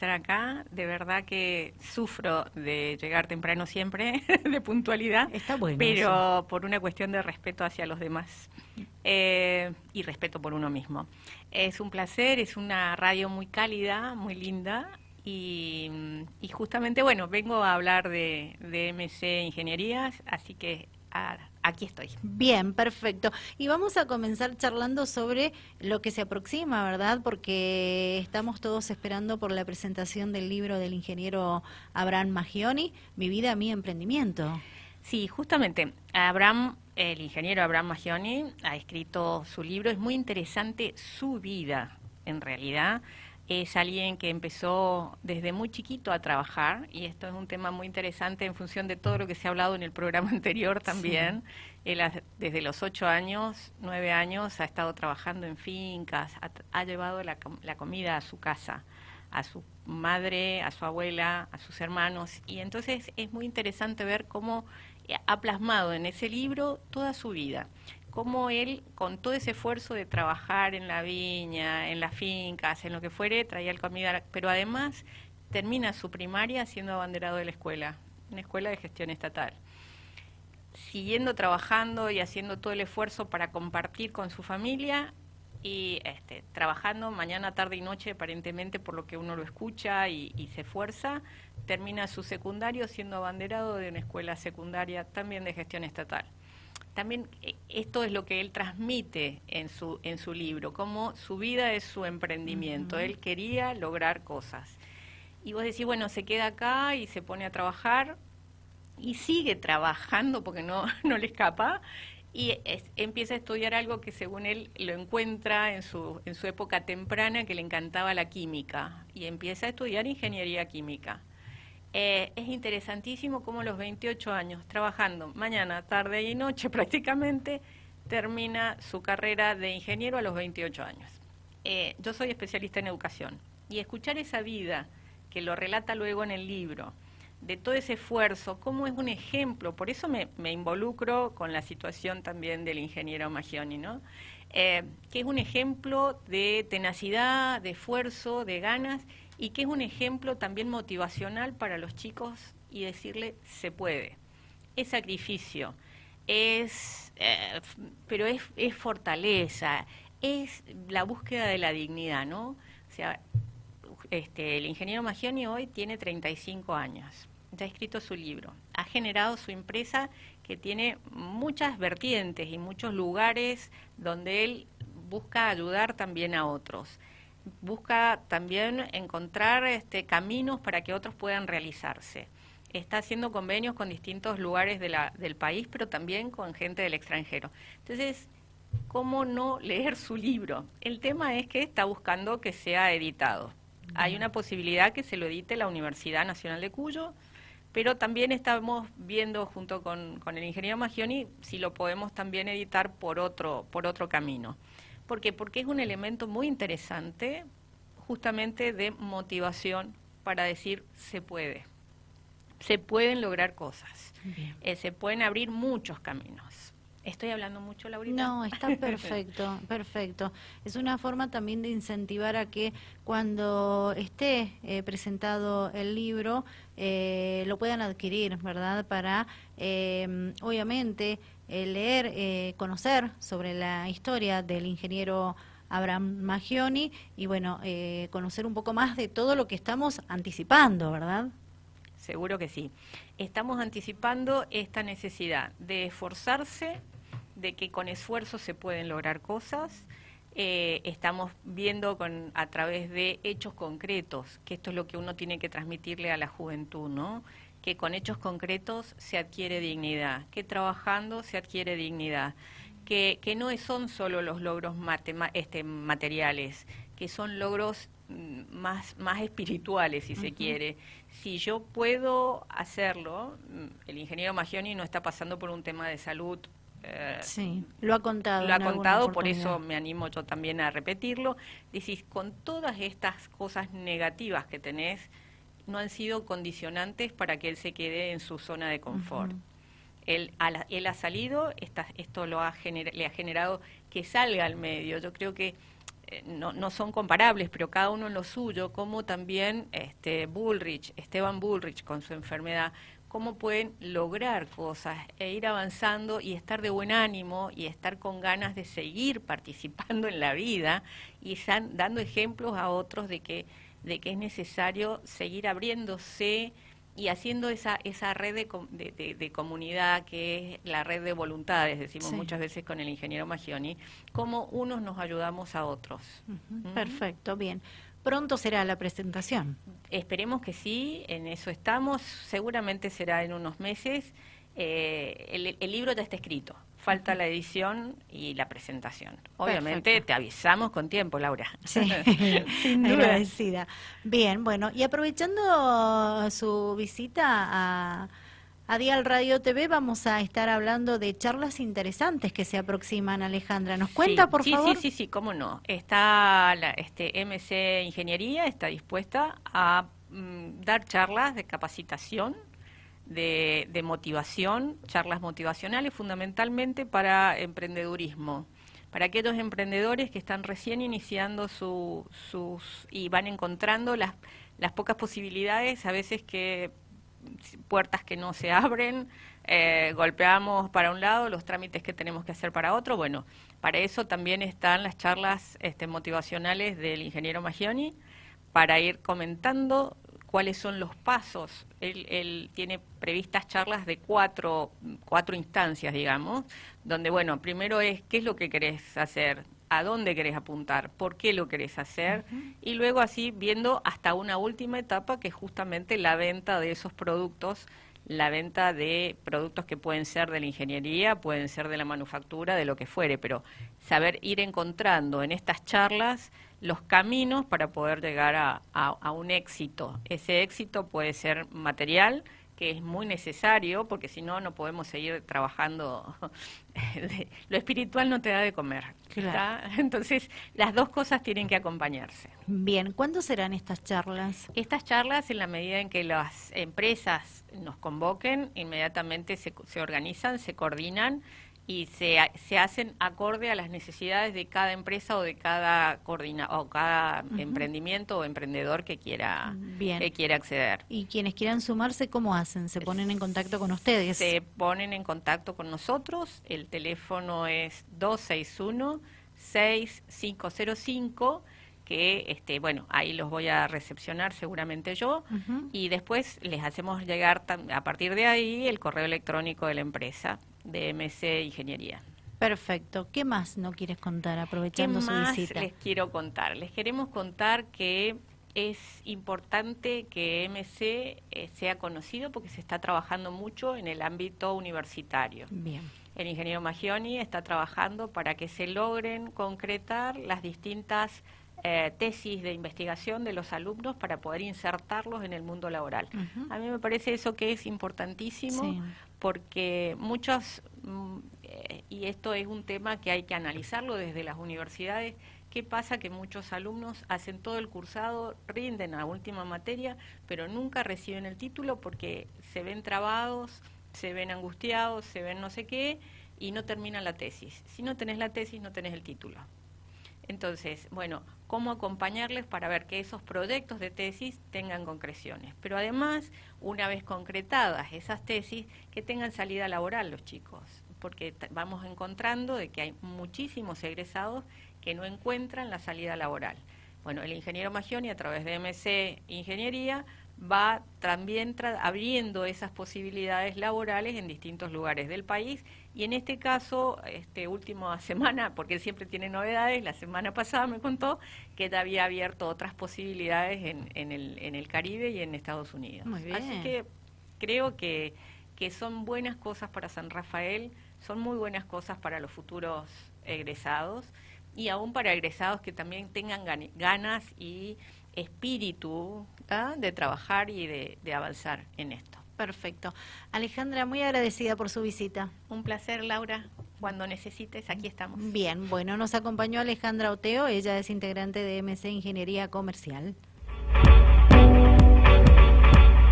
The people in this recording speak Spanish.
estar acá. De verdad que sufro de llegar temprano siempre, de puntualidad. Está bueno. Pero por una cuestión de respeto hacia los demás eh, y respeto por uno mismo. Es un placer, es una radio muy cálida, muy linda. Y, justamente, bueno, vengo a hablar de, de MC Ingenierías, así que aquí estoy. Bien, perfecto. Y vamos a comenzar charlando sobre lo que se aproxima, ¿verdad? Porque estamos todos esperando por la presentación del libro del ingeniero Abraham Magioni, Mi vida, mi emprendimiento. Sí, justamente, Abraham, el ingeniero Abraham Magioni, ha escrito su libro, es muy interesante su vida, en realidad es alguien que empezó desde muy chiquito a trabajar y esto es un tema muy interesante en función de todo lo que se ha hablado en el programa anterior también. Él desde los ocho años, nueve años, ha estado trabajando en fincas, ha, llevado la, la, comida a su casa, a su madre, a su abuela, a sus hermanos. Y entonces es muy interesante ver cómo ha plasmado en ese libro toda su vida cómo él, con todo ese esfuerzo de trabajar en la viña, en las fincas, en lo que fuere, traía el comida, pero además termina su primaria siendo abanderado de la escuela, una escuela de gestión estatal. Siguiendo trabajando y haciendo todo el esfuerzo para compartir con su familia y este, trabajando mañana, tarde y noche, aparentemente por lo que uno lo escucha y, y se esfuerza, termina su secundario siendo abanderado de una escuela secundaria también de gestión estatal también eh, esto es lo que él transmite en su, en su libro, como su vida es su emprendimiento. Él quería lograr cosas. Y vos decís, bueno, se queda acá y se pone a trabajar y sigue trabajando porque no, no le escapa y empieza a estudiar algo que según él lo encuentra en su, en su época temprana que le encantaba la química y empieza a estudiar ingeniería química. Eh, es interesantísimo cómo los 28 años trabajando mañana, tarde y noche prácticamente, termina su carrera de ingeniero a los 28 años. Eh, yo soy especialista en educación y escuchar esa vida que lo relata luego en el libro, de todo ese esfuerzo, cómo es un ejemplo, por eso me, involucro con la situación también del ingeniero Magioni, ¿no? Eh, que es un ejemplo de tenacidad, de esfuerzo, de ganas y que es un ejemplo también motivacional para los chicos y decirle se puede. Es sacrificio, es, eh, pero es, es, fortaleza, es la búsqueda de la dignidad, ¿no? O sea, este, el ingeniero Magioni hoy tiene 35 años, ya ha escrito su libro, ha generado su empresa que tiene muchas vertientes y muchos lugares donde él busca ayudar también a otros busca también encontrar este, caminos para que otros puedan realizarse. Está haciendo convenios con distintos lugares de la, del país, pero también con gente del extranjero. Entonces, ¿cómo no leer su libro? El tema es que está buscando que sea editado. Hay una posibilidad que se lo edite la Universidad Nacional de Cuyo, pero también estamos viendo junto con, con el ingeniero Magioni si lo podemos también editar por otro, por otro camino. ¿Por qué? Porque es un elemento muy interesante justamente de motivación para decir se puede. Se pueden lograr cosas. Eh, se pueden abrir muchos caminos. Estoy hablando mucho, Laurita. No, está perfecto, perfecto. Es una forma también de incentivar a que cuando esté eh, presentado el libro eh, lo puedan adquirir, ¿verdad? Para, obviamente, eh, leer, eh, conocer sobre la historia del ingeniero Abraham Magioni y bueno, eh, conocer un poco más de todo lo que estamos anticipando, ¿verdad? Seguro que sí. Estamos anticipando esta necesidad de esforzarse, de que con esfuerzo se pueden lograr cosas. estamos viendo con, a través de hechos concretos, que esto es lo que uno tiene que transmitirle a la juventud, ¿no? Que con hechos concretos se adquiere dignidad, que trabajando se adquiere dignidad, que, que no son solo los logros este, materiales, que son logros mm, más, más espirituales, si se quiere. Si yo puedo hacerlo, mm, el ingeniero Magioni no está pasando por un tema de salud. Eh, sí, lo ha contado. Lo ha contado, por eso me animo yo también a repetirlo. Decís, con todas estas cosas negativas que tenés, no han sido condicionantes para que él se quede en su zona de confort. él, él, ha salido, esto lo ha le ha generado que salga al medio. Yo creo que eh, no, no, son comparables, pero cada uno en lo suyo, como también este Bullrich, Esteban Bullrich con su enfermedad, cómo pueden lograr cosas e ir avanzando y estar de buen ánimo y estar con ganas de seguir participando en la vida y están dando ejemplos a otros de que, de que es necesario seguir abriéndose y haciendo esa, esa red de, de, comunidad que es la red de voluntades, decimos muchas veces con el ingeniero Magioni, cómo unos nos ayudamos a otros. Perfecto, bien. Pronto será la presentación. Esperemos que sí, en eso estamos. Seguramente será en unos meses. Eh, el, libro ya está escrito. Falta la edición y la presentación. Obviamente te avisamos con tiempo, Laura. Sí, agradecida. Bien, bueno, y aprovechando su visita a a Dial Radio TV vamos a estar hablando de charlas interesantes que se aproximan, Alejandra. ¿Nos cuenta, por favor? Sí, sí, sí, cómo no. Está la, este MC Ingeniería, está dispuesta a mm, dar charlas de capacitación, de, de motivación, charlas motivacionales fundamentalmente para emprendedurismo para aquellos emprendedores que están recién iniciando su, sus y van encontrando las, las pocas posibilidades a veces que puertas que no se abren, eh, golpeamos para un lado los trámites que tenemos que hacer para otro. Bueno, para eso también están las charlas este, motivacionales del ingeniero Magioni, para ir comentando cuáles son los pasos. Él, él, tiene previstas charlas de cuatro, cuatro instancias, digamos, donde, bueno, primero es qué es lo que querés hacer, a dónde querés apuntar, por qué lo querés hacer, y luego así viendo hasta una última etapa que es justamente la venta de esos productos, la venta de productos que pueden ser de la ingeniería, pueden ser de la manufactura, de lo que fuere, pero saber ir encontrando en estas charlas los caminos para poder llegar a, un éxito. Ese éxito puede ser material, que es muy necesario, porque si no, no podemos seguir trabajando. Lo espiritual no te da de comer. Entonces, las dos cosas tienen que acompañarse. Bien, ¿cuándo serán estas charlas? Estas charlas, en la medida en que las empresas nos convoquen, inmediatamente se, se organizan, se coordinan y se, se hacen acorde a las necesidades de cada empresa o de cada coordina, o cada emprendimiento o emprendedor que quiera que quiera acceder. Y quienes quieran sumarse, ¿cómo hacen? ¿Se ponen en contacto con ustedes? Se ponen en contacto con nosotros. El teléfono es 261 6505 que este bueno ahí los voy a recepcionar seguramente yo y después les hacemos llegar a partir de ahí el correo electrónico de la empresa de MC Ingeniería. Perfecto. ¿Qué más no quieres contar aprovechando su visita? Les quiero contar. Les queremos contar que es importante que MC eh, sea conocido porque se está trabajando mucho en el ámbito universitario. Bien. El ingeniero Magioni está trabajando para que se logren concretar las distintas eh, tesis de investigación de los alumnos para poder insertarlos en el mundo laboral. A mí me parece eso que es importantísimo porque muchos, mm, eh, y esto es un tema que hay que analizarlo desde las universidades, ¿qué pasa? Que muchos alumnos hacen todo el cursado, rinden a última materia, pero nunca reciben el título porque se ven trabados, se ven angustiados, se ven no sé qué, y no terminan la tesis. Si no tenés la tesis, no tenés el título. Entonces, bueno, cómo acompañarles para ver que esos proyectos de tesis tengan concreciones. Pero además, una vez concretadas esas tesis, que tengan salida laboral los chicos, porque vamos encontrando de que hay muchísimos egresados que no encuentran la salida laboral. Bueno, el ingeniero Magioni a través de MC Ingeniería va también abriendo esas posibilidades laborales en distintos lugares del país y en este caso, este última semana, porque él siempre tiene novedades, la semana pasada me contó que había abierto otras posibilidades en, en, el, en el Caribe y en Estados Unidos. Así que creo que, que son buenas cosas para San Rafael, son muy buenas cosas para los futuros egresados y aún para egresados que también tengan ganas y espíritu ¿ah? de trabajar y de, de avanzar en esto. Perfecto. Alejandra, muy agradecida por su visita. Un placer, Laura. Cuando necesites, aquí estamos. Bien, bueno, nos acompañó Alejandra Oteo, ella es integrante de MC Ingeniería Comercial.